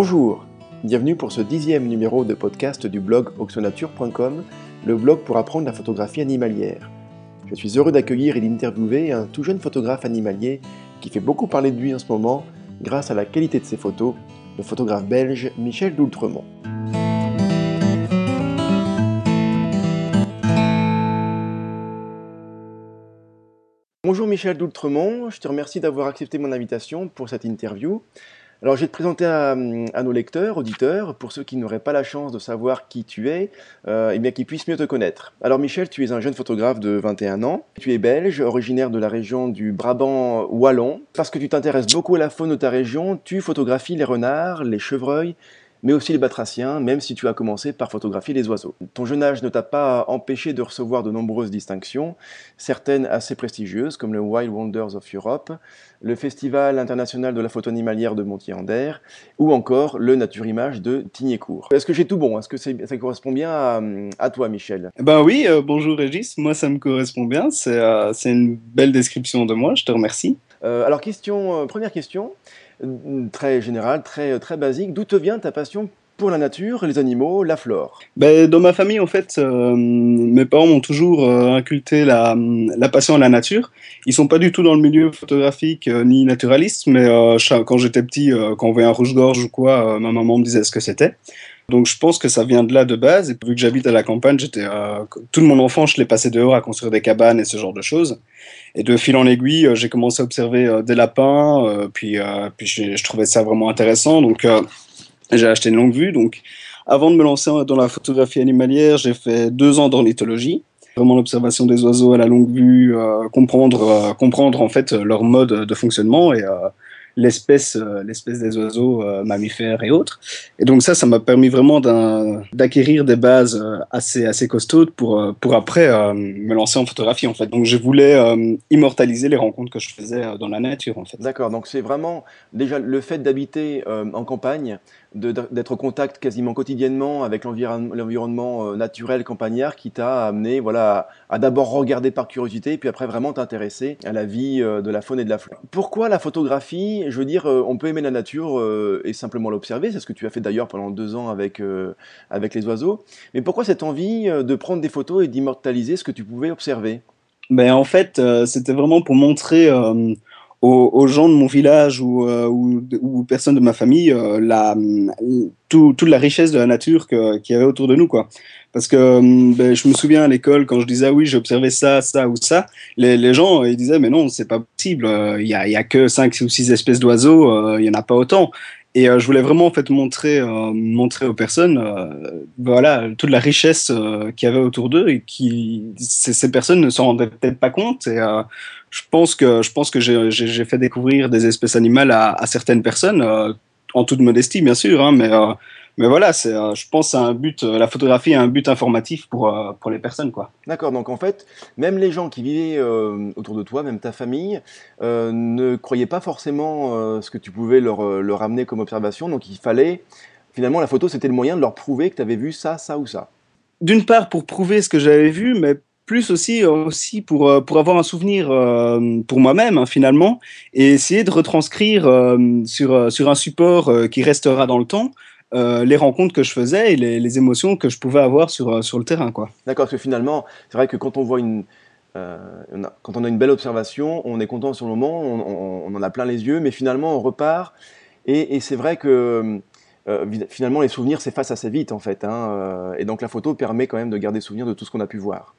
Bonjour, bienvenue pour ce dixième numéro de podcast du blog oxonature.com, le blog pour apprendre la photographie animalière. Je suis heureux d'accueillir et d'interviewer un tout jeune photographe animalier qui fait beaucoup parler de lui en ce moment grâce à la qualité de ses photos, le photographe belge Michel Doultremont. Bonjour Michel Doultremont, je te remercie d'avoir accepté mon invitation pour cette interview. Alors je vais te présenter à, nos lecteurs, auditeurs, pour ceux qui n'auraient pas la chance de savoir qui tu es, euh, et bien qu'ils puissent mieux te connaître. Alors Michel, tu es un jeune photographe de 21 ans, tu es belge, originaire de la région du Brabant wallon. Parce que tu t'intéresses beaucoup à la faune de ta région, tu photographies les renards, les chevreuils, mais aussi les batraciens, même si tu as commencé par photographier les oiseaux. Ton jeune âge ne t'a pas empêché de recevoir de nombreuses distinctions, certaines assez prestigieuses, comme le Wild Wonders of Europe, le Festival international de la photo animalière de Montier-Ander, ou encore le Nature Image de Tignécourt. Est-ce que j'ai tout bon? Est-ce que ça correspond bien à, toi, Michel? Ben oui, euh, bonjour Régis, moi ça me correspond bien, c'est euh, une belle description de moi, je te remercie. Euh, alors, question, première question très général, très, très basique. D'où te vient ta passion pour la nature, les animaux, la flore? Ben, Dans ma famille, en fait, euh, mes parents m'ont toujours euh, inculté la, passion à la nature. Ils sont pas du tout dans le milieu photographique euh, ni naturaliste, mais quand j'étais petit, quand on voyait un rouge-gorge ou quoi, ma maman me disait ce que c'était. Donc je pense que ça vient de là de base. Et vu que j'habite à la campagne, j'étais euh, tout mon enfance, je l'ai passé dehors à construire des cabanes et ce genre de choses. Et de fil en aiguille, euh, j'ai commencé à observer euh, des lapins. puis puis je trouvais ça vraiment intéressant. Donc j'ai acheté une longue vue. Donc avant de me lancer dans la photographie animalière, j'ai fait deux ans d'ornithologie vraiment l'observation des oiseaux à la longue vue, comprendre, comprendre en fait leur mode de fonctionnement et euh, l'espèce des oiseaux euh, mammifères et autres. Et donc ça, ça m'a permis vraiment d'acquérir des bases euh, assez assez costaudes pour pour après me lancer en photographie en fait. Donc je voulais immortaliser les rencontres que je faisais dans la nature en fait. D'accord. Donc c'est vraiment déjà le fait d'habiter en campagne d'être au contact quasiment quotidiennement avec l'environnement euh, naturel campagnard qui t'a amené voilà, à, d'abord regarder par curiosité puis après vraiment t'intéresser à la vie euh, de la faune et de la flore. Pourquoi la photographie? Je veux dire, euh, on peut aimer la nature et simplement l'observer, c'est ce que tu as fait d'ailleurs pendant deux ans avec, avec les oiseaux, mais pourquoi cette envie de prendre des photos et d'immortaliser ce que tu pouvais observer? Ben, En fait, c'était vraiment pour montrer aux, gens de mon village ou, euh, personnes de ma famille euh, la, tout, toute la richesse de la nature qu'il y avait autour de nous. Quoi. Parce que hum, ben, je me souviens à l'école, quand je disais ah oui, j'ai observé ça, ça ou ça, les, les gens ils disaient mais non, c'est pas possible, il n'y a, y a que 5 ou 6 espèces d'oiseaux, il n'y en a pas autant. Et euh, je voulais vraiment en fait montrer, euh, montrer aux personnes, euh, voilà, toute la richesse qu'il y avait autour d'eux et qui ces, personnes ne s'en rendaient peut-être pas compte. Et je pense que je pense que j'ai fait découvrir des espèces animales à, à certaines personnes, en toute modestie bien sûr, hein, mais mais voilà, c'est, euh, je pense, à un but, euh, la photographie a un but informatif pour, euh, pour les personnes, quoi. D'accord. Donc en fait, même les gens qui vivaient autour de toi, même ta famille, ne croyaient pas forcément ce que tu pouvais leur, leur amener comme observation. Donc il fallait, finalement, la photo, c'était le moyen de leur prouver que tu avais vu ça, ça ou ça. D'une part, pour prouver ce que j'avais vu, mais plus aussi aussi pour pour avoir un souvenir pour moi-même hein, finalement et essayer de retranscrire sur sur un support qui restera dans le temps euh, les rencontres que je faisais et les, émotions que je pouvais avoir sur, euh, sur le terrain. Quoi. D'accord, parce que finalement, c'est vrai que quand on voit une, euh, quand on a une belle observation, on est content sur le moment, on, en a plein les yeux, mais finalement on repart. Et, c'est vrai que finalement les souvenirs s'effacent assez vite en fait. Hein, et donc la photo permet quand même de garder souvenir de tout ce qu'on a pu voir.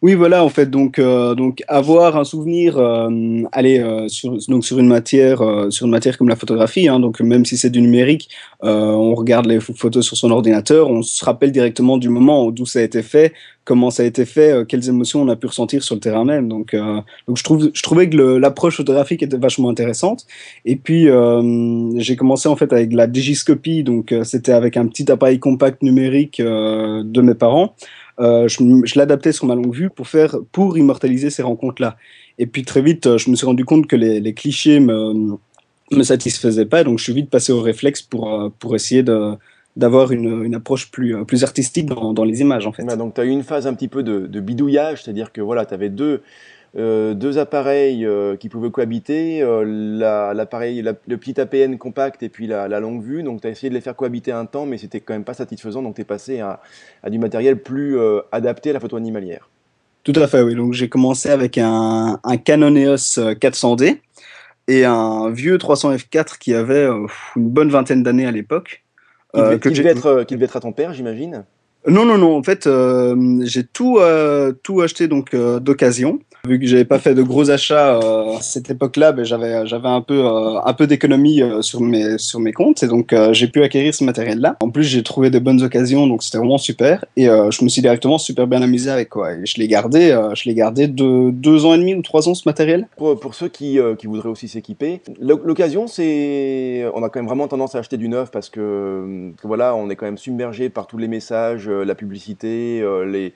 Oui, voilà, en fait, donc, euh, donc avoir un souvenir, euh, aller euh, sur, donc sur une matière, sur une matière comme la photographie, hein, donc même si c'est du numérique, on regarde les photos sur son ordinateur, on se rappelle directement du moment d'où ça a été fait, comment ça a été fait, quelles émotions on a pu ressentir sur le terrain même. Donc, donc je trouve, je trouvais que l'approche photographique était vachement intéressante. Et puis j'ai commencé en fait avec la digiscopie, donc c'était avec un petit appareil compact numérique de mes parents. Euh, je, l'adaptais sur ma longue vue pour faire, pour immortaliser ces rencontres-là. Et puis très vite, euh, je me suis rendu compte que les, clichés me, me satisfaisaient pas, donc je suis vite passé au réflexe pour, euh, pour essayer de, d'avoir une, une, approche plus, plus artistique dans, dans, les images en fait. donc tu as eu une phase un petit peu de, de bidouillage, c'est-à-dire que voilà, tu avais deux, deux appareils qui pouvaient cohabiter, l'appareil, le petit APN compact et puis la, longue vue. Donc, tu as essayé de les faire cohabiter un temps, mais c'était quand même pas satisfaisant. Donc, tu es passé à, du matériel plus adapté à la photo animalière. Tout à fait, oui. Donc, j'ai commencé avec un, un Canon EOS 400D et un vieux 300 F4 qui avait une bonne vingtaine d'années à l'époque. Euh, qui, devait être, devait être à ton père, j'imagine non, non, non. En fait, euh, j'ai tout, euh, tout acheté donc euh, d'occasion. Vu que j'avais pas fait de gros achats à cette époque-là, ben, j'avais j'avais un peu un peu d'économie sur mes sur mes comptes et donc j'ai pu acquérir ce matériel-là. En plus, j'ai trouvé de bonnes occasions, donc c'était vraiment super. Et je me suis directement super bien amusé avec quoi. Et je l'ai gardé, je l'ai gardé de deux ans et demi ou trois ans ce matériel. Pour, pour ceux qui, qui voudraient aussi s'équiper, l'occasion, c'est on a quand même vraiment tendance à acheter du neuf parce que, voilà, on est quand même submergé par tous les messages euh, la publicité, euh, les,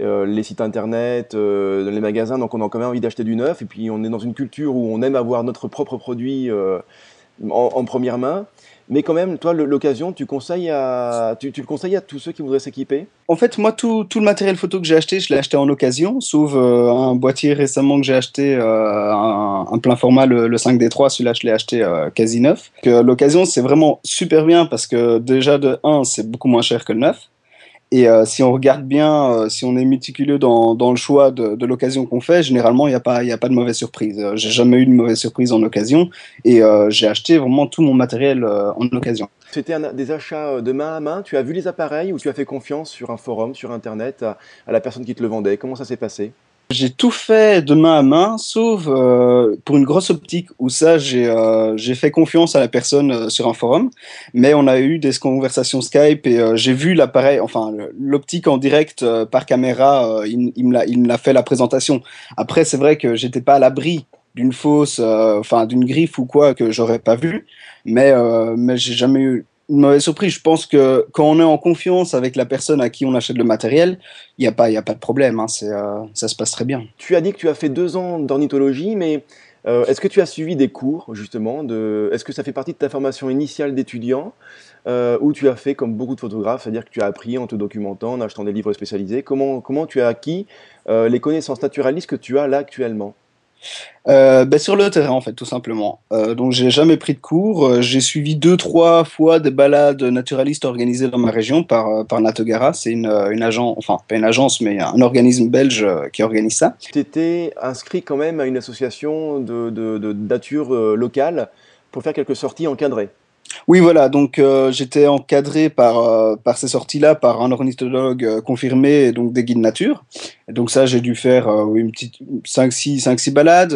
euh, les sites internet, les magasins. Donc on a quand même envie d'acheter du neuf. Et puis on est dans une culture où on aime avoir notre propre produit en, première main. Mais quand même, toi, l'occasion, tu, tu, le conseilles à tous ceux qui voudraient s'équiper? En fait, moi, tout, tout, le matériel photo que j'ai acheté, je l'ai acheté en occasion, sauf un boîtier récemment que j'ai acheté, un, plein format, le, 5D3, celui-là, je l'ai acheté quasi neuf. L'occasion, c'est vraiment super bien parce que déjà, de 1, c'est beaucoup moins cher que le neuf. Et euh, si on regarde bien, euh, si on est méticuleux dans, dans le choix de, de l'occasion qu'on fait, généralement, il n'y a, pas, a pas de mauvaise surprise. Euh, j'ai jamais eu de mauvaise surprise en occasion et j'ai acheté vraiment tout mon matériel en occasion. C'était des achats de main à main Tu as vu les appareils ou tu as fait confiance sur un forum, sur Internet, à la personne qui te le vendait? Comment ça s'est passé? J'ai tout fait de main à main, sauf euh, pour une grosse optique où ça, j'ai euh, fait confiance à la personne euh, sur un forum. Mais on a eu des conversations Skype et j'ai vu l'appareil, enfin l'optique en direct par caméra, il, il me l'a fait la présentation. Après, c'est vrai que j'étais pas à l'abri d'une fausse, enfin d'une griffe ou quoi que j'aurais pas vu. Mais, mais j'ai jamais eu une mauvaise surprise. Je pense que quand on est en confiance avec la personne à qui on achète le matériel, il n'y a, pas, a pas de problème. Hein. Euh, ça se passe très bien. Tu as dit que tu as fait deux ans d'ornithologie, mais euh, est-ce que tu as suivi des cours, justement de... Est-ce que ça fait partie de ta formation initiale d'étudiant euh, ou tu as fait comme beaucoup de photographes, c'est-à-dire que tu as appris en te documentant, en achetant des livres spécialisés? Comment, comment tu as acquis les connaissances naturalistes que tu as là actuellement? Ben Sur le terrain, en fait, tout simplement. Euh, donc, j'ai jamais pris de cours. Euh, j'ai suivi deux, trois fois des balades naturalistes organisées dans ma région par, euh, par Natogara. C'est une, une agence, enfin, pas une agence, mais un organisme belge qui organise ça. Tu étais inscrit quand même à une association de, de nature locale pour faire quelques sorties encadrées. Oui, voilà. Donc, euh, j'étais encadré par, euh, par ces sorties-là par un ornithologue euh, confirmé donc des guides nature. Donc, ça, j'ai dû faire une petite 5-6 balades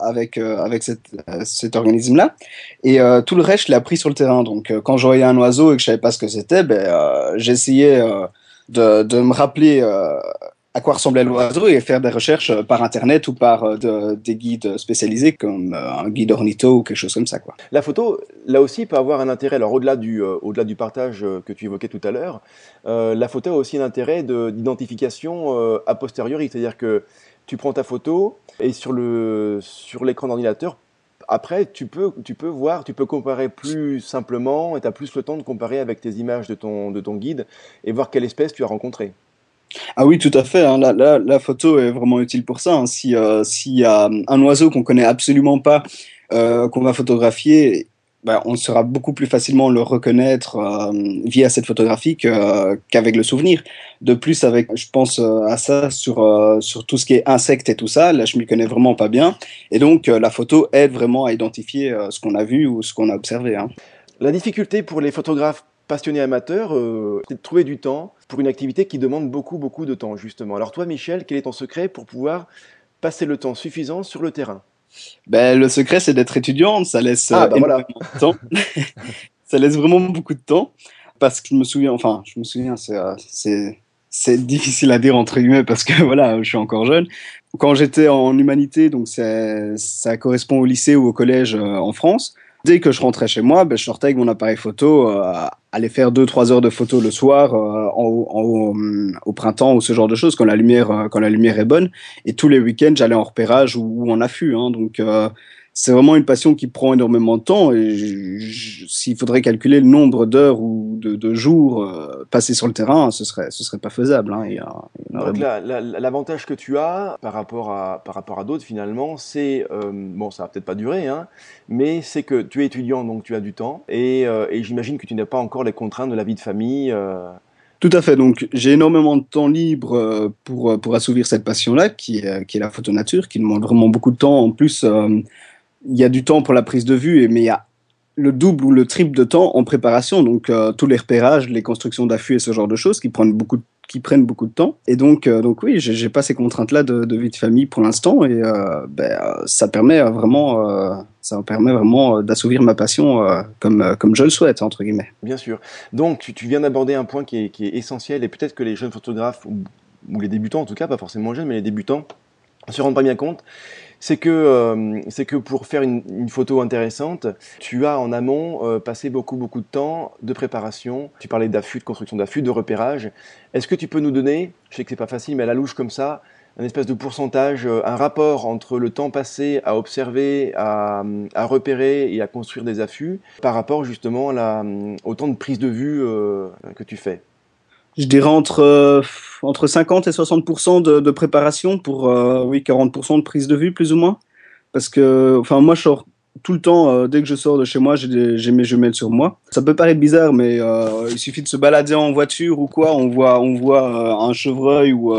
avec, avec cette, cet organisme-là. Et tout le reste, je l'ai appris sur le terrain. Donc, quand je voyais un oiseau et que je savais pas ce que c'était, ben, j'essayais de, de, me rappeler à quoi ressemblait l'oiseau et faire des recherches euh, par internet ou par euh, des guides spécialisés comme euh, un guide ornitho ou quelque chose comme ça. Quoi. La photo, là aussi, peut avoir un intérêt. Alors au-delà du, au-delà du partage que tu évoquais tout à l'heure, la photo a aussi un intérêt d'identification a posteriori, c'est-à-dire que tu prends ta photo et sur le sur l'écran d'ordinateur, après, tu peux, tu peux voir, tu peux comparer plus simplement et tu as plus le temps de comparer avec tes images de ton, de ton guide et voir quelle espèce tu as rencontrée. Ah oui, tout à fait. Hein. La, photo est vraiment utile pour ça. Hein. Si euh, s'il y a un oiseau qu'on connaît absolument pas, euh, qu'on va photographier, bah, on saura beaucoup plus facilement le reconnaître euh, via cette photographie qu'avec le souvenir. De plus, avec, je pense à ça sur sur tout ce qui est insectes et tout ça. Là, je m'y connais vraiment pas bien, et donc la photo aide vraiment à identifier ce qu'on a vu ou ce qu'on a observé. Hein. La difficulté pour les photographes passionné amateur, euh, c'est de trouver du temps pour une activité qui demande beaucoup, beaucoup de temps, justement. Alors toi, Michel, quel est ton secret pour pouvoir passer le temps suffisant sur le terrain? Ben, Le secret, c'est d'être étudiant. Ça laisse ah, ben voilà. de temps. ça laisse vraiment beaucoup de temps. Parce que je me souviens, enfin, je me souviens, euh, c'est, c'est, difficile à dire entre guillemets parce que voilà, je suis encore jeune. Quand j'étais en humanité, donc ça correspond au lycée ou au collège euh, en France, dès que je rentrais chez moi, ben, je sortais avec mon appareil photo, euh, aller faire 2-3 heures de photo le soir, euh, au printemps ou ce genre de choses, quand la lumière, euh, quand la lumière est bonne. Et tous les week-ends, j'allais en repérage ou, en affût. Hein, donc, euh, c'est vraiment une passion qui prend énormément de temps. Et s'il faudrait calculer le nombre d'heures ou de, de jours passés sur le terrain, ce serait, ce serait pas faisable. Hein. Il, y a, Donc l'avantage que tu as par rapport à, par rapport à d'autres finalement, c'est, euh, bon ça va peut-être pas durer, hein, mais c'est que tu es étudiant donc tu as du temps et, euh, et j'imagine que tu n'as pas encore les contraintes de la vie de famille. Euh. Tout à fait, donc j'ai énormément de temps libre pour, pour assouvir cette passion-là qui, qui est la photo nature, qui demande vraiment beaucoup de temps. En plus, il y a du temps pour la prise de vue, mais il y a le double ou le triple de temps en préparation, donc tous les repérages, les constructions d'affûts et ce genre de choses qui prennent beaucoup de qui prennent beaucoup de temps. Et donc, euh, donc oui, j'ai pas ces contraintes-là de, vie de famille pour l'instant, et euh, ben, ça permet vraiment, euh, permet vraiment d'assouvir ma passion comme comme je le souhaite entre guillemets. Bien sûr. Donc, tu, viens d'aborder un point qui est, essentiel, et peut-être que les jeunes photographes ou, ou les débutants, en tout cas, pas forcément jeunes, mais les débutants, se rendent pas bien compte c'est que, euh, que pour faire une, photo intéressante, tu as en amont euh, passé beaucoup, beaucoup de temps de préparation. Tu parlais d'affût, de construction d'affût, de repérage. Est-ce que tu peux nous donner, je sais que c'est pas facile, mais à la louche comme ça, un espèce de pourcentage, euh, un rapport entre le temps passé à observer, à, repérer et à construire des affûts par rapport justement au temps de prise de vue que tu fais? Je dirais entre, euh, entre 50 et 60 de, de, préparation pour euh, oui, 40% de prise de vue, plus ou moins. Parce que, enfin, moi, je sors tout le temps, euh, dès que je sors de chez moi, j'ai mes jumelles sur moi. Ça peut paraître bizarre, mais il suffit de se balader en voiture ou quoi, on voit, on voit un chevreuil ou,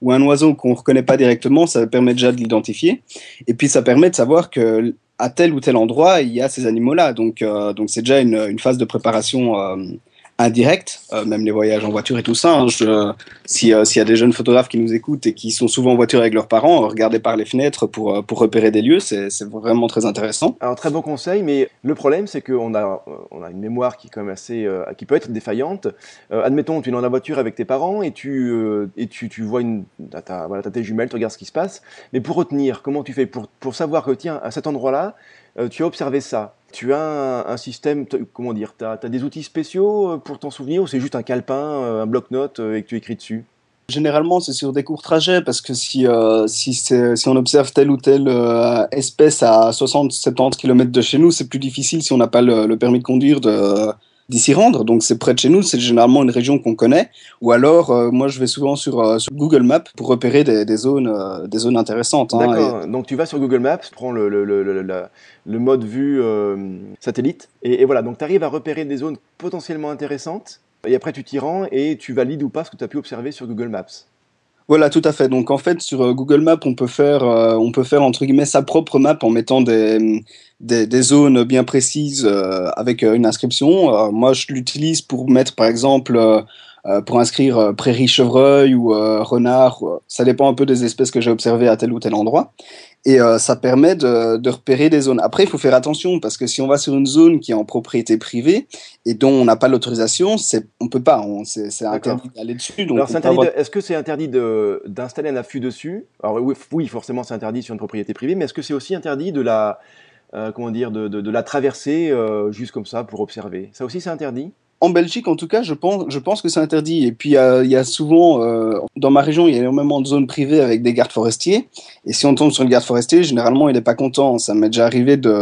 ou un oiseau qu'on ne reconnaît pas directement, ça permet déjà de l'identifier. Et puis, ça permet de savoir que à tel ou tel endroit, il y a ces animaux-là. Donc, donc c'est déjà une, phase de préparation indirect, euh, même les voyages en voiture et tout ça. Hein, euh, s'il y a des jeunes photographes qui nous écoutent et qui sont souvent en voiture avec leurs parents, regardez par les fenêtres pour, euh, pour repérer des lieux, c'est vraiment très intéressant. Alors très bon conseil, mais le problème c'est qu'on a, on a une mémoire qui, est quand même assez, qui peut être défaillante. admettons, tu es dans la voiture avec tes parents et tu, et tu, tu vois une, as, voilà, as tes jumelles, tu regardes ce qui se passe, mais pour retenir, comment tu fais? Pour, pour savoir que tiens, à cet endroit-là, tu as observé ça tu as un, système, comment dire, tu as, des outils spéciaux euh, pour t'en souvenir ou c'est juste un calepin, euh, un bloc-notes euh, et que tu écris dessus? Généralement, c'est sur des courts trajets parce que si, si, on observe telle ou telle espèce à 60-70 km de chez nous, c'est plus difficile si on n'a pas le, le, permis de conduire de, s'y rendre. Donc c'est près de chez nous, c'est généralement une région qu'on connaît. Ou alors, euh, moi je vais souvent sur, euh, sur, Google Maps pour repérer des, des zones, euh, des zones intéressantes. Hein, D'accord. Donc tu vas sur Google Maps, tu prends le, le, le, le mode vue satellite, et, et, voilà, donc tu arrives à repérer des zones potentiellement intéressantes. Et après tu t'y rends et tu valides ou pas ce que tu as pu observer sur Google Maps. Voilà, tout à fait. Donc en fait, sur euh, Google Maps, on peut faire, euh, on peut faire entre guillemets sa propre map en mettant des, des, zones bien précises euh, avec une inscription. moi, je l'utilise pour mettre, par exemple, pour inscrire prairie chevreuil ou renard. Ça dépend un peu des espèces que j'ai observées à tel ou tel endroit et euh, ça permet de, de, repérer des zones. Après, il faut faire attention parce que si on va sur une zone qui est en propriété privée et dont on n'a pas l'autorisation, c'est on peut pas, c'est interdit d'aller dessus. Donc est-ce que c'est interdit d'installer un affût dessus? Alors oui, forcément c'est interdit sur une propriété privée, mais est-ce que c'est aussi interdit de la euh, comment dire de, de, de la traverser euh, juste comme ça pour observer? Ça aussi c'est interdit? En Belgique, en tout cas, je pense, je pense que c'est interdit. Et puis, il y a souvent, euh, dans ma région, il y a énormément de zones privées avec des gardes forestiers. Et si on tombe sur le garde forestier, généralement, il n'est pas content. Ça m'est déjà arrivé de,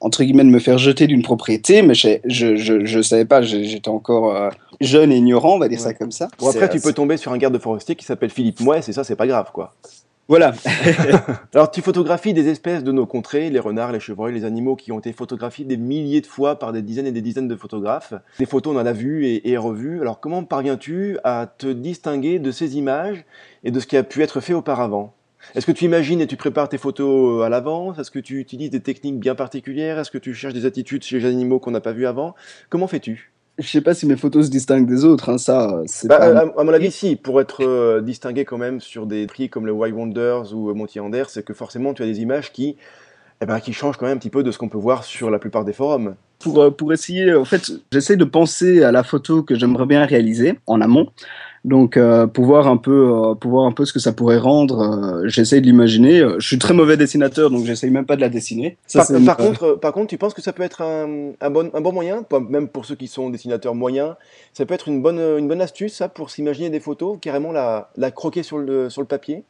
entre guillemets, de me faire jeter d'une propriété, mais je je, savais pas, j'étais encore euh, jeune et ignorant, on va dire ça comme ça. Bon, après, tu peux tomber sur un garde forestier qui s'appelle Philippe Mouès, et ça, c'est pas grave, quoi. Voilà. Alors, tu photographies des espèces de nos contrées, les renards, les chevreuils, les animaux qui ont été photographiés des milliers de fois par des dizaines et des dizaines de photographes. Des photos, on en a vues et, et revues. Alors, comment parviens-tu à te distinguer de ces images et de ce qui a pu être fait auparavant? Est-ce que tu imagines et tu prépares tes photos à l'avance? Est-ce que tu utilises des techniques bien particulières? Est-ce que tu cherches des attitudes chez les animaux qu'on n'a pas vus avant? Comment fais-tu? Je sais pas si mes photos se distinguent des autres, hein, ça. Bah, à, mon avis, si, pour être euh, distingué quand même sur des prix comme le Wild Wonders ou euh, Monty Anders, c'est que forcément tu as des images qui, eh ben, qui changent quand même un petit peu de ce qu'on peut voir sur la plupart des forums. Pour, euh, pour essayer, en fait, j'essaie de penser à la photo que j'aimerais bien réaliser en amont. Donc, euh, pour voir un peu, euh, pour voir un peu ce que ça pourrait rendre, euh, j'essaye de l'imaginer. Je suis très mauvais dessinateur, donc j'essaye même pas de la dessiner. par, contre, par contre, tu penses que ça peut être un, un, bon, un bon moyen, même pour ceux qui sont dessinateurs moyens, ça peut être une bonne, une bonne astuce, ça, pour s'imaginer des photos, carrément la, la croquer sur le, sur le papier?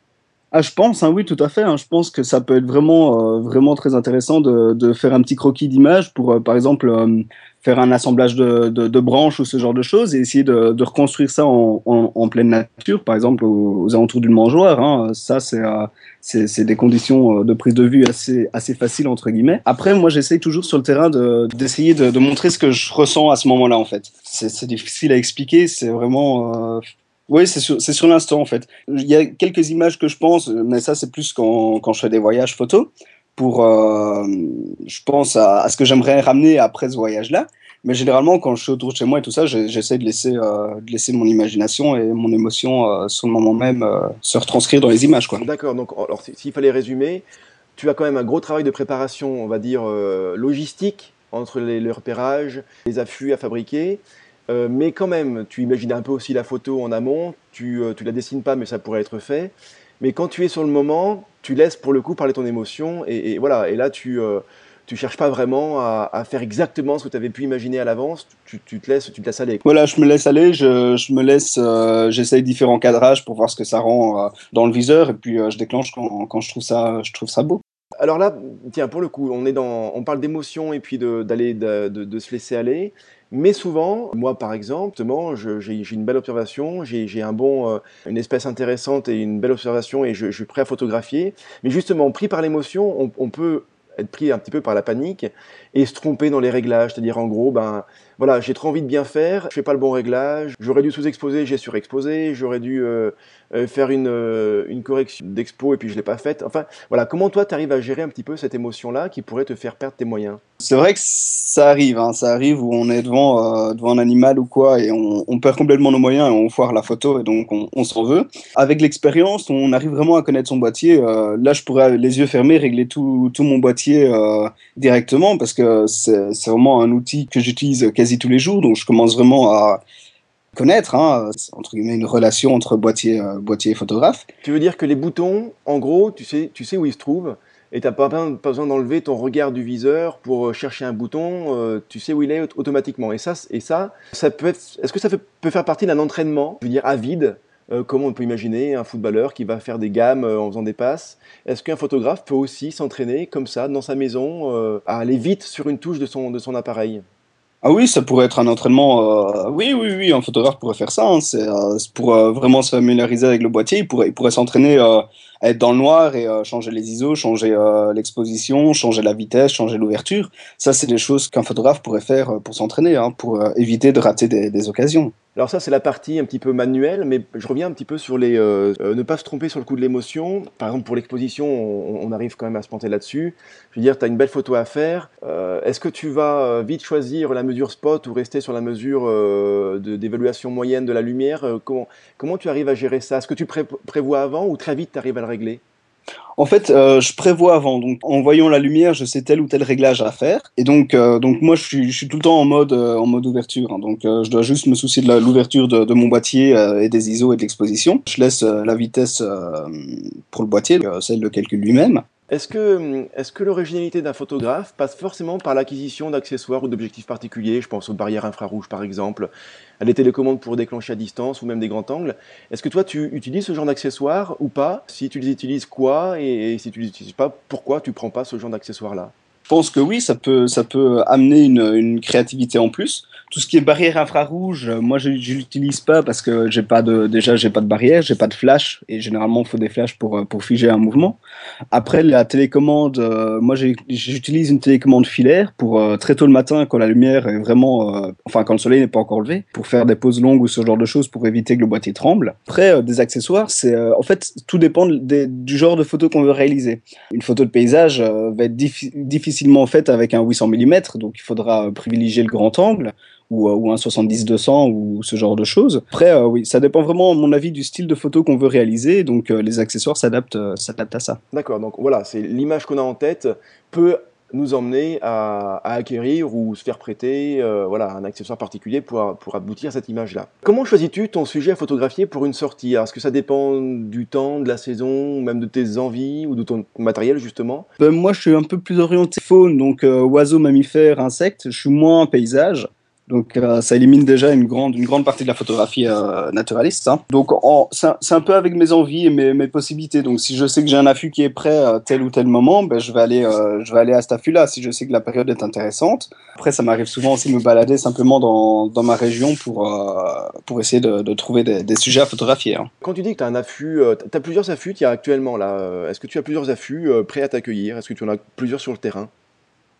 Ah, je pense, hein, oui, tout à fait. Hein. Je pense que ça peut être vraiment, euh, vraiment très intéressant de, de, faire un petit croquis d'image pour, euh, par exemple, euh, faire un assemblage de, de, de, branches ou ce genre de choses et essayer de, reconstruire ça en, en, en, pleine nature, par exemple, aux, alentours d'une mangeoire. Hein. Ça, c'est c'est des conditions de prise de vue assez, assez faciles, entre guillemets. Après, moi, j'essaye toujours sur le terrain d'essayer de, de, montrer ce que je ressens à ce moment-là, en fait. C'est difficile à expliquer. C'est vraiment oui, c'est sur, l'instant en fait. Il y a quelques images que je pense, mais ça c'est plus quand, je fais des voyages photos, pour, euh, je pense à, ce que j'aimerais ramener après ce voyage-là. Mais généralement, quand je suis autour de chez moi et tout ça, j'essaie de laisser, euh, de laisser mon imagination et mon émotion euh, sur le moment même euh, se retranscrire dans les images. D'accord, donc s'il fallait résumer, tu as quand même un gros travail de préparation, on va dire, logistique entre les, le repérage, les affûts à fabriquer, euh, mais quand même, tu imagines un peu aussi la photo en amont, tu ne euh, la dessines pas, mais ça pourrait être fait. Mais quand tu es sur le moment, tu laisses pour le coup parler ton émotion, et, et voilà. Et là, tu euh, tu cherches pas vraiment à, à, faire exactement ce que tu avais pu imaginer à l'avance. Tu, tu, te laisses, tu te laisses aller. Voilà, je me laisse aller. Je, je me laisse, euh, j'essaye différents cadrages pour voir ce que ça rend euh, dans le viseur, et puis euh, je déclenche quand, quand je trouve ça, je trouve ça beau. Alors là, tiens, pour le coup, on est dans, on parle d'émotion et puis d'aller, de, de, de, se laisser aller. Mais souvent, moi par exemple, j'ai une belle observation, j'ai un bon, euh, une espèce intéressante et une belle observation et je, suis prêt à photographier. Mais justement, pris par l'émotion, on, on, peut être pris un petit peu par la panique et se tromper dans les réglages. C'est-à-dire en gros, ben voilà, j'ai trop envie de bien faire, je fais pas le bon réglage, j'aurais dû sous-exposer, j'ai surexposé, j'aurais dû euh, euh, faire une, euh, une correction d'expo et puis je l'ai pas faite. Enfin, voilà, comment toi tu arrives à gérer un petit peu cette émotion-là qui pourrait te faire perdre tes moyens? C'est vrai que ça arrive, hein, ça arrive où on est devant, devant un animal ou quoi et on, perd complètement nos moyens et on foire la photo et donc on, s'en veut. Avec l'expérience, on arrive vraiment à connaître son boîtier. Là, je pourrais les yeux fermés régler tout, tout mon boîtier directement parce que c'est vraiment un outil que j'utilise quasi tous les jours, donc je commence vraiment à connaître, hein, entre guillemets, une relation entre boîtier, euh, boîtier et photographe. Tu veux dire que les boutons, en gros, tu sais, tu sais où ils se trouvent et tu n'as pas, besoin d'enlever ton regard du viseur pour euh, chercher un bouton, euh, tu sais où il est automatiquement. Et ça, et ça, ça peut être, est-ce que ça peut faire partie d'un entraînement, je veux dire, euh, comment on peut imaginer un footballeur qui va faire des gammes en faisant des passes? Est-ce qu'un photographe peut aussi s'entraîner comme ça dans sa maison à aller vite sur une touche de son, de son appareil? Ah oui, ça pourrait être un entraînement. Euh, oui, oui, oui, un photographe pourrait faire ça. Hein. C'est euh, pour euh, vraiment se familiariser avec le boîtier. Il pourrait, il pourrait s'entraîner à être dans le noir et changer les ISO, changer l'exposition, changer la vitesse, changer l'ouverture. Ça, c'est des choses qu'un photographe pourrait faire pour s'entraîner, hein, pour éviter de rater des, occasions. Alors ça, c'est la partie un petit peu manuelle, mais je reviens un petit peu sur les... Euh, ne pas se tromper sur le coup de l'émotion. Par exemple, pour l'exposition, on, arrive quand même à se planter là-dessus. Je veux dire, tu as une belle photo à faire. Euh, Est-ce que tu vas vite choisir la mesure spot ou rester sur la mesure euh, d'évaluation moyenne de la lumière? Comment, comment tu arrives à gérer ça? Est-ce que tu pré prévois avant ou très vite tu arrives à le en fait, euh, je prévois avant. En voyant la lumière, je sais tel ou tel réglage à faire. Et donc, euh, moi, je suis, tout le temps en mode, euh, en mode ouverture. Hein. Donc, je dois juste me soucier de l'ouverture de, mon boîtier et des ISO et de l'exposition. Je laisse la vitesse pour le boîtier, celle de calcul lui-même. Est-ce que, est que l'originalité d'un photographe passe forcément par l'acquisition d'accessoires ou d'objectifs particuliers? Je pense aux barrières infrarouges par exemple, à des télécommandes pour déclencher à distance ou même des grands angles. Est-ce que toi tu utilises ce genre d'accessoires ou pas? Si tu les utilises, quoi? Et, et, si tu les utilises pas, pourquoi tu prends pas ce genre d'accessoires-là? Je pense que oui, ça peut, ça peut amener une, une créativité en plus. Tout ce qui est barrière infrarouge, moi je, je l'utilise pas parce que j'ai pas de, déjà j'ai pas de barrière, j'ai pas de flash et généralement il faut des flashs pour, pour figer un mouvement. Après la télécommande, euh, moi j'utilise une télécommande filaire pour euh, très tôt le matin quand la lumière est vraiment, euh, enfin quand le soleil n'est pas encore levé, pour faire des pauses longues ou ce genre de choses pour éviter que le boîtier tremble. Après euh, des accessoires, c'est euh, en fait tout dépend du genre de photo qu'on veut réaliser. Une photo de paysage euh, va être difficile difficilement faite avec un 800 mm, donc il faudra privilégier le grand angle ou, ou un 70-200 ou ce genre de choses. Après, euh, oui, ça dépend vraiment, à mon avis, du style de photo qu'on veut réaliser, donc euh, les accessoires s'adaptent euh, à ça. D'accord, donc voilà, c'est l'image qu'on a en tête peut nous emmener à, à, acquérir ou se faire prêter euh, voilà, un accessoire particulier pour, pour aboutir à cette image-là. Comment choisis-tu ton sujet à photographier pour une sortie? Est-ce que ça dépend du temps, de la saison, même de tes envies ou de ton matériel justement? Ben, Moi je suis un peu plus orienté faune, donc euh, oiseaux, mammifères, insectes. Je suis moins paysage. Donc euh, ça élimine déjà une grande, une grande partie de la photographie euh, naturaliste. Hein. Donc c'est un peu avec mes envies et mes, mes, possibilités. Donc si je sais que j'ai un affût qui est prêt à tel ou tel moment, ben, je, vais aller, euh, je vais aller à cet affût-là. Si je sais que la période est intéressante. Après, ça m'arrive souvent aussi de me balader simplement dans, dans ma région pour, pour essayer de, trouver des, des, sujets à photographier. Hein. Quand tu dis que tu as un affût, tu as plusieurs affûts qu'il y a actuellement là. Est-ce que tu as plusieurs affûts prêts à t'accueillir? Est-ce que tu en as plusieurs sur le terrain?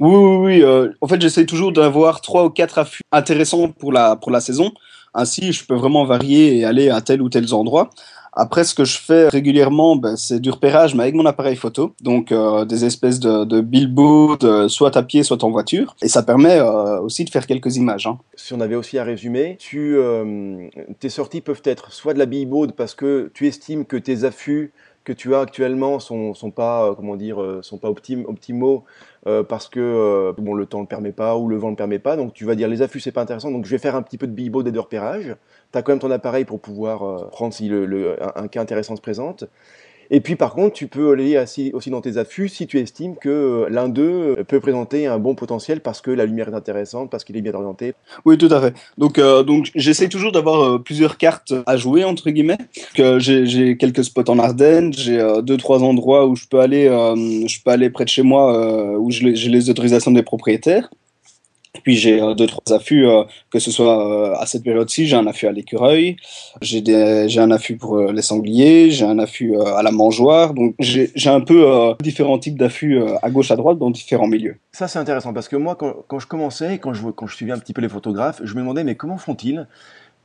Oui, oui, oui. Euh, en fait, j'essaie toujours d'avoir trois ou quatre affûts intéressants pour la, pour la saison. Ainsi, je peux vraiment varier et aller à tel ou tel endroit. Après, ce que je fais régulièrement, ben, c'est du repérage, mais avec mon appareil photo. Donc, euh, des espèces de, billboards, soit à pied, soit en voiture. Et ça permet euh, aussi de faire quelques images. Hein. Si on avait aussi à résumer, tu, tes sorties peuvent être soit de la billboard parce que tu estimes que tes affûts que tu as actuellement sont, sont pas, euh, comment dire, euh, sont pas optimaux euh, parce que bon, le temps ne le permet pas ou le vent ne le permet pas. Donc tu vas dire les affûts, c'est pas intéressant. Donc je vais faire un petit peu de bibo et de repérage. Tu as quand même ton appareil pour pouvoir prendre si le, un, cas intéressant se présente. Et puis par contre, tu peux aller aussi dans tes affûts si tu estimes que euh, l'un d'eux euh, peut présenter un bon potentiel parce que la lumière est intéressante, parce qu'il est bien orienté. Oui, tout à fait. Donc, euh, donc j'essaie toujours d'avoir plusieurs cartes à jouer entre guillemets. J'ai quelques spots en Ardennes, j'ai deux trois endroits où je peux aller, je peux aller près de chez moi où j'ai les autorisations des propriétaires. Puis j'ai euh, deux, trois affûts, euh, que ce soit euh, à cette période-ci, j'ai un affût à l'écureuil, j'ai un affût pour les sangliers, j'ai un affût à la mangeoire. Donc j'ai un peu différents types d'affûts à gauche, à droite dans différents milieux. Ça, c'est intéressant parce que moi, quand, quand je commençais, quand je, quand je suivais un petit peu les photographes, je me demandais, mais comment font-ils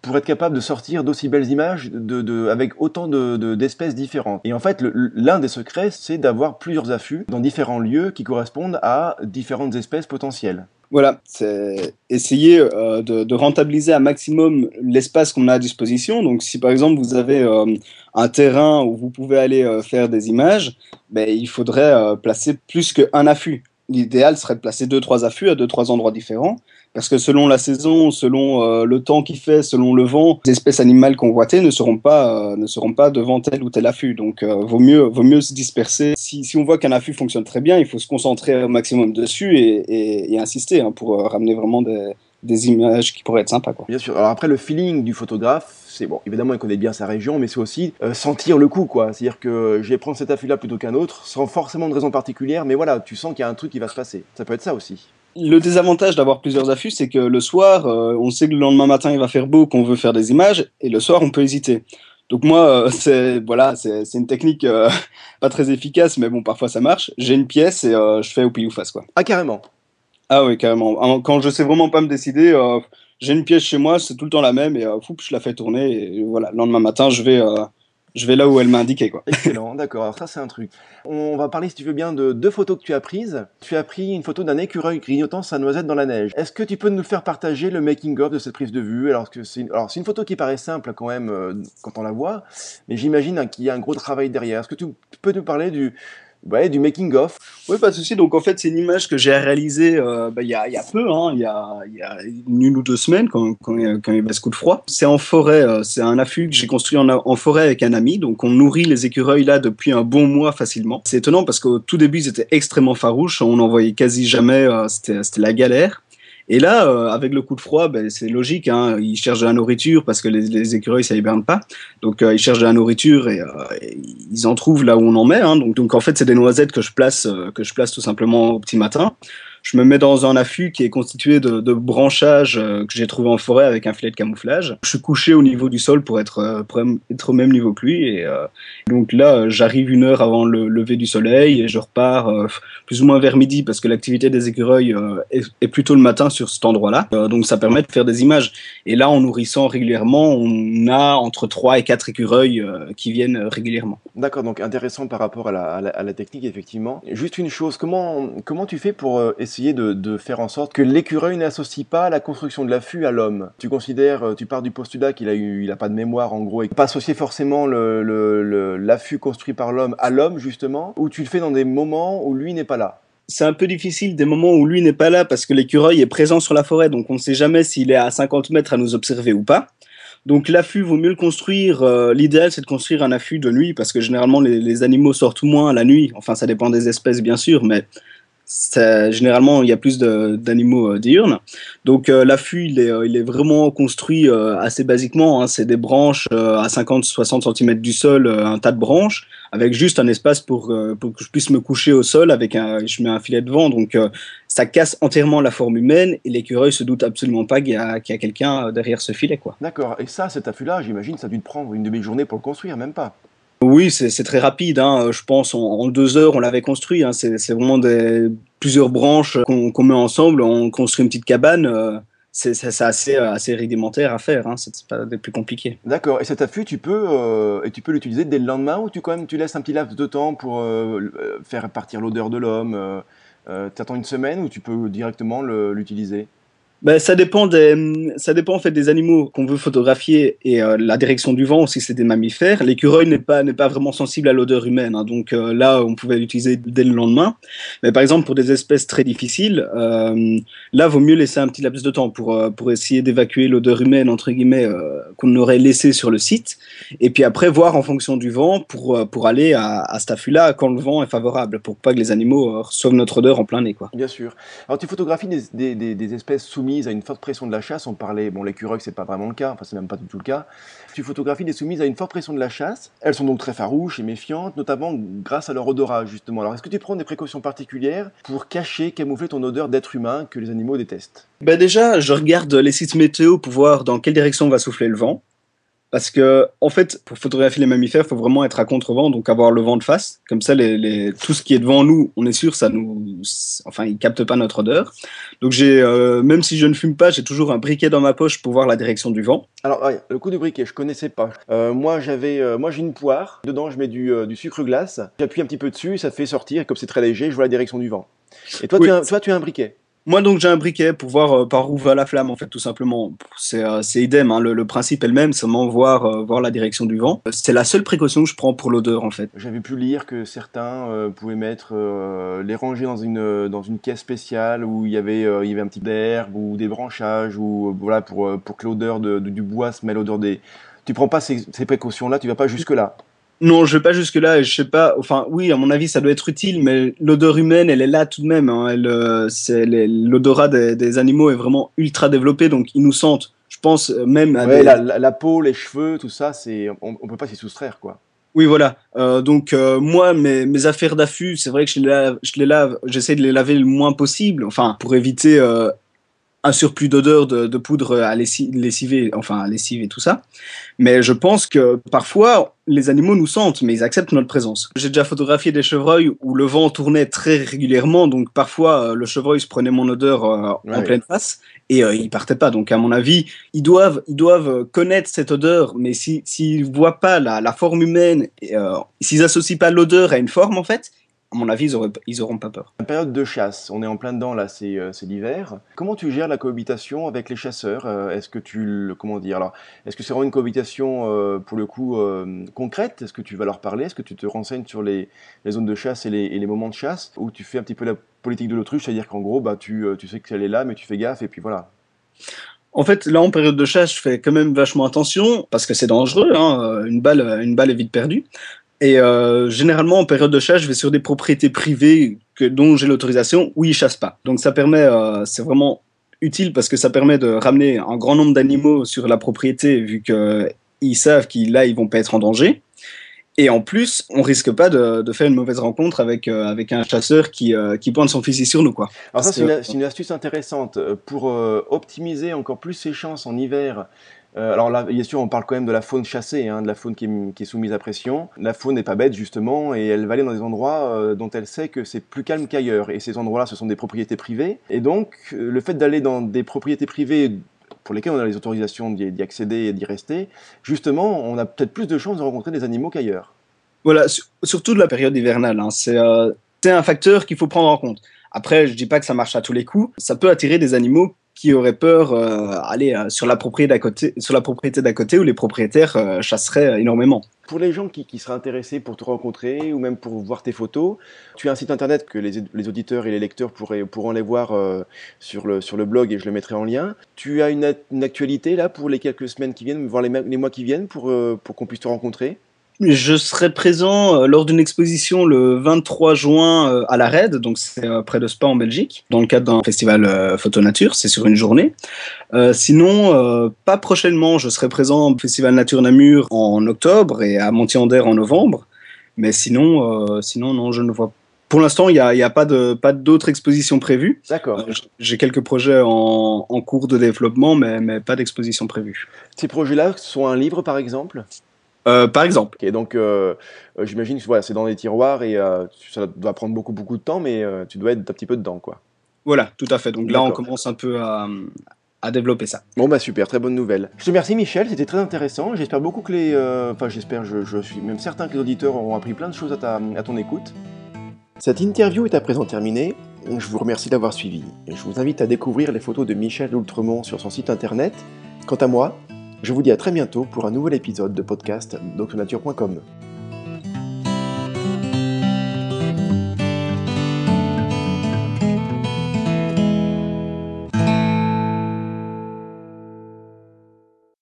pour être capable de sortir d'aussi belles images de, de, avec autant d'espèces de, différentes? Et en fait, l'un des secrets, c'est d'avoir plusieurs affûts dans différents lieux qui correspondent à différentes espèces potentielles. Voilà, c'est essayer euh, de, rentabiliser un maximum l'espace qu'on a à disposition. Donc, si par exemple vous avez euh, un terrain où vous pouvez aller euh, faire des images, ben, il faudrait placer plus qu'un affût. L'idéal serait de placer deux, trois affûts à deux, trois endroits différents. Parce que selon la saison, selon euh, le temps qu'il fait, selon le vent, les espèces animales convoitées ne seront pas, euh, ne seront pas devant tel ou tel affût. Donc, euh, vaut, mieux, vaut mieux se disperser. Si, si on voit qu'un affût fonctionne très bien, il faut se concentrer au maximum dessus et, insister hein, pour ramener vraiment des, des, images qui pourraient être sympas. Quoi. Bien sûr. Alors après, le feeling du photographe, c'est bon, évidemment, il connaît bien sa région, mais c'est aussi sentir le coup, quoi. C'est-à-dire que je vais prendre cet affût-là plutôt qu'un autre, sans forcément de raison particulière, mais voilà, tu sens qu'il y a un truc qui va se passer. Ça peut être ça aussi. Le désavantage d'avoir plusieurs affûts, c'est que le soir, euh, on sait que le lendemain matin, il va faire beau, qu'on veut faire des images, et le soir, on peut hésiter. Donc moi, euh, c'est voilà, c'est une technique euh, pas très efficace, mais bon, parfois ça marche. J'ai une pièce et je fais au pile ou face quoi. Ah carrément. Ah oui, carrément. Quand je sais vraiment pas me décider, j'ai une pièce chez moi, c'est tout le temps la même et je la fais tourner et voilà. Le lendemain matin, je vais je vais là où elle m'a indiqué. Quoi. Excellent, d'accord. Alors ça, c'est un truc. On va parler, si tu veux bien, de deux photos que tu as prises. Tu as pris une photo d'un écureuil grignotant sa noisette dans la neige. Est-ce que tu peux nous faire partager le making-of de cette prise de vue? Alors, c'est une... Une photo qui paraît simple quand même euh, quand on la voit, mais j'imagine qu'il y a un gros travail derrière. Est-ce que tu peux nous parler du Ouais, du making of. Oui, pas de souci. Donc en fait, c'est une image que j'ai réalisée euh, bah, il y, a, y, a, peu, hein, il y, a, y, a, une ou deux semaines quand, quand, quand il y avait ce coup de froid. C'est en forêt, euh, c'est un affût que j'ai construit en, en, forêt avec un ami. Donc on nourrit les écureuils là depuis un bon mois facilement. C'est étonnant parce qu'au tout début, ils étaient extrêmement farouches. On n'en voyait quasi jamais. Euh, c'était la galère. Et là, euh, avec le coup de froid, ben, c'est logique. Hein, ils cherchent de la nourriture parce que les, écureuils, ça hiberne pas. Donc, euh, ils cherchent de la nourriture et, euh, ils en trouvent là où on en met. Hein. Donc, donc, en fait, c'est des noisettes que je place, que je place tout simplement au petit matin je me mets dans un affût qui est constitué de, de branchages euh, que j'ai trouvé en forêt avec un filet de camouflage. Je suis couché au niveau du sol pour être, euh, pour être au même niveau que lui. Et euh, donc là, j'arrive une heure avant le lever du soleil et je repars plus ou moins vers midi parce que l'activité des écureuils est, est, plutôt le matin sur cet endroit-là. donc ça permet de faire des images. Et là, en nourrissant régulièrement, on a entre 3 et 4 écureuils qui viennent régulièrement. D'accord, donc intéressant par rapport à la, technique, effectivement. Juste une chose, comment, comment tu fais pour essayer de, faire en sorte que l'écureuil n'associe pas la construction de l'affût à l'homme? Tu considères, euh, tu pars du postulat qu'il a eu, il a pas de mémoire en gros, et pas associer forcément l'affût construit par l'homme à l'homme justement, ou tu le fais dans des moments où lui n'est pas là? C'est un peu difficile des moments où lui n'est pas là parce que l'écureuil est présent sur la forêt, donc on ne sait jamais s'il est à 50 mètres à nous observer ou pas. Donc l'affût vaut mieux le construire. Euh, l'idéal c'est de construire un affût de nuit parce que généralement les, animaux sortent moins la nuit. Enfin ça dépend des espèces bien sûr, mais généralement, il y a plus d'animaux diurnes. Donc l'affût, il est, vraiment construit assez basiquement. Hein. C'est des branches à 50-60 cm du sol, un tas de branches, avec juste un espace pour, pour que je puisse me coucher au sol avec un, je mets un filet de vent. Donc ça casse entièrement la forme humaine et l'écureuil se doute absolument pas qu'il y a, quelqu'un derrière ce filet. quoi. D'accord. Et ça, cet affût-là, j'imagine, ça a dû te prendre une demi-journée pour le construire, même pas. Oui, c'est très rapide. Hein. Je pense en, deux heures, on l'avait construit. Hein. C'est vraiment des, plusieurs branches qu'on met ensemble. On construit une petite cabane. Euh, c'est assez, assez rudimentaire à faire. Hein. C'est pas des plus compliqués. D'accord. Et cet affût, tu peux, euh, et tu peux l'utiliser dès le lendemain ou tu, quand même, tu laisses un petit laps de temps pour euh, faire partir l'odeur de l'homme Tu attends une semaine ou tu peux directement l'utiliser? Ben, ça dépend des, ça dépend en fait des animaux qu'on veut photographier et euh, la direction du vent si c'est des mammifères. L'écureuil n'est pas n'est pas vraiment sensible à l'odeur humaine, hein, donc euh, là on pouvait l'utiliser dès le lendemain. Mais par exemple pour des espèces très difficiles, euh, là vaut mieux laisser un petit laps de temps pour euh, pour essayer d'évacuer l'odeur humaine entre guillemets qu'on aurait laissé sur le site, et puis après voir en fonction du vent pour pour aller à, à cet quand le vent est favorable, pour pas que les animaux reçoivent notre odeur en plein nez quoi. Bien sûr. Alors tu photographies des, des, des, des espèces soumises à une forte pression de la chasse. On parlait, bon, l'écureuil, c'est pas vraiment le cas, enfin, c'est même pas du tout le cas. Tu photographies des soumises à une forte pression de la chasse. Elles sont donc très farouches et méfiantes, notamment grâce à leur odorat, justement. Alors, est-ce que tu prends des précautions particulières pour cacher, camoufler ton odeur d'être humain que les animaux détestent? Ben Déjà, je regarde les sites météo pour voir dans quelle direction va souffler le vent. Parce que, en fait, pour photographier les mammifères, il faut vraiment être à contre-vent, donc avoir le vent de face. Comme ça, les, les, tout ce qui est devant nous, on est sûr, ça nous, enfin, ils captent pas notre odeur. Donc j'ai, euh, même si je ne fume pas, j'ai toujours un briquet dans ma poche pour voir la direction du vent. Alors, le coup du briquet, je connaissais pas. Euh, moi, j'avais, euh, moi, j'ai une poire. Dedans, je mets du, du sucre glace. J'appuie un petit peu dessus, ça fait sortir. Et comme c'est très léger, je vois la direction du vent. Et toi, tu as, toi, tu as un briquet. Moi, donc, j'ai un briquet pour voir euh, par où va la flamme, en fait, tout simplement. C'est euh, idem, hein. le, principe est le même, seulement voir, euh, voir la direction du vent. C'est la seule précaution que je prends pour l'odeur, en fait. J'avais pu lire que certains pouvaient mettre, les ranger dans une, dans une caisse spéciale où il y avait, il y avait un petit d'herbe ou des branchages, ou voilà, pour, pour que l'odeur du bois se mêle l'odeur des. Tu prends pas ces, ces précautions-là, tu vas pas jusque-là. Non, je vais pas jusque là. Je sais pas. Enfin, oui, à mon avis, ça doit être utile, mais l'odeur humaine, elle est là tout de même. Hein. Elle, euh, c'est l'odorat des, animaux est vraiment ultra développé, donc ils nous sentent. Je pense euh, même à la, la, peau, les cheveux, tout ça, c'est on, on peut pas s'y soustraire, quoi. Oui, voilà. Euh, donc moi, mes, mes affaires d'affût, c'est vrai que je les lave, je les lave, j'essaie de les laver le moins possible, enfin pour éviter un surplus d'odeur de, poudre à lessiver, enfin à lessive et tout ça. Mais je pense que parfois, les animaux nous sentent, mais ils acceptent notre présence. J'ai déjà photographié des chevreuils où le vent tournait très régulièrement, donc parfois euh, le chevreuil se prenait mon odeur euh, en pleine face et euh, il partait pas. Donc à mon avis, ils doivent, ils doivent connaître cette odeur, mais s'ils si, voient pas la, la forme humaine, s'ils associent pas l'odeur à une forme en fait, à mon avis, ils, n'auront pas peur. La période de chasse, on est en plein dedans là, c'est euh, l'hiver. Comment tu gères la cohabitation avec les chasseurs euh, Est-ce que tu comment dire alors Est-ce que c'est vraiment une cohabitation euh, pour le coup concrète? Est-ce que tu vas leur parler? Est-ce que tu te renseignes sur les, zones de chasse et les, moments de chasse? Ou tu fais un petit peu la politique de l'autruche, c'est-à-dire qu'en gros, bah, tu, tu sais qu'elle est là, mais tu fais gaffe et puis voilà. En fait, là, en période de chasse, je fais quand même vachement attention parce que c'est dangereux. Hein. Une balle, une balle est vite perdue. Et euh, généralement, en période de chasse, je vais sur des propriétés privées que, dont j'ai l'autorisation où ils chassent pas. Donc ça permet, euh, c'est vraiment utile parce que ça permet de ramener un grand nombre d'animaux sur la propriété vu qu'ils savent qu'ils là ils vont pas être en danger. Et en plus, on risque pas de, de faire une mauvaise rencontre avec, euh, avec un chasseur qui, euh, qui pointe son fusil sur nous. Quoi. Alors ça, c'est une, une, astuce intéressante pour optimiser encore plus ses chances en hiver euh, alors là, bien sûr, on parle quand même de la faune chassée, hein, de la faune qui est, soumise à pression. La faune n'est pas bête, justement, et elle va aller dans des endroits euh, dont elle sait que c'est plus calme qu'ailleurs. Et ces endroits-là, ce sont des propriétés privées. Et donc, euh, le fait d'aller dans des propriétés privées pour lesquelles on a les autorisations d'y accéder et d'y rester, justement, on a peut-être plus de chances de rencontrer des animaux qu'ailleurs. Voilà, surtout de la période hivernale. Hein. C'est un facteur qu'il faut prendre en compte. Après, je dis pas que ça marche à tous les coups. Ça peut attirer des animaux qui auraient peur euh, aller euh, sur la propriété d'à côté, sur la propriété d'à côté où les propriétaires euh, chasseraient énormément. Pour les gens qui, seraient intéressés pour te rencontrer ou même pour voir tes photos, tu as un site internet que les, auditeurs et les lecteurs pourraient, pourront les voir sur, le, sur le blog et je le mettrai en lien. Tu as une, actualité là pour les quelques semaines qui viennent, voire les, les mois qui viennent pour, pour qu'on puisse te rencontrer? Je serai présent euh, lors d'une exposition le 23 juin euh, à la RED, donc c'est euh, près de Spa en Belgique, dans le cadre d'un festival photo nature, c'est sur une journée. sinon, pas prochainement, je serai présent au Festival Nature Namur en octobre et à Montier-en-Der en novembre. Mais sinon, sinon non, je ne vois pour l'instant, il n'y a, y a, pas de pas d'autres expositions prévues. D'accord. J'ai quelques projets en, en, cours de développement, mais, mais pas d'exposition prévue. Ces projets-là sont un livre, par exemple? Euh, par exemple. Okay, donc, euh, euh, j'imagine que voilà, c'est dans les tiroirs et ça doit prendre beaucoup, beaucoup de temps, mais tu dois être un petit peu dedans, quoi. Voilà, tout à fait. Donc là, on commence un peu à, à, développer ça. Bon, bah super, très bonne nouvelle. Je te remercie, Michel, c'était très intéressant. J'espère beaucoup que les. Enfin, j'espère, je, je, suis même certain que les auditeurs auront appris plein de choses à, ta, à ton écoute. Cette interview est à présent terminée. Je vous remercie d'avoir suivi. Je vous invite à découvrir les photos de Michel D'Outremont sur son site internet. Quant à moi, je vous dis à très bientôt pour un nouvel épisode de podcast doctonature.com.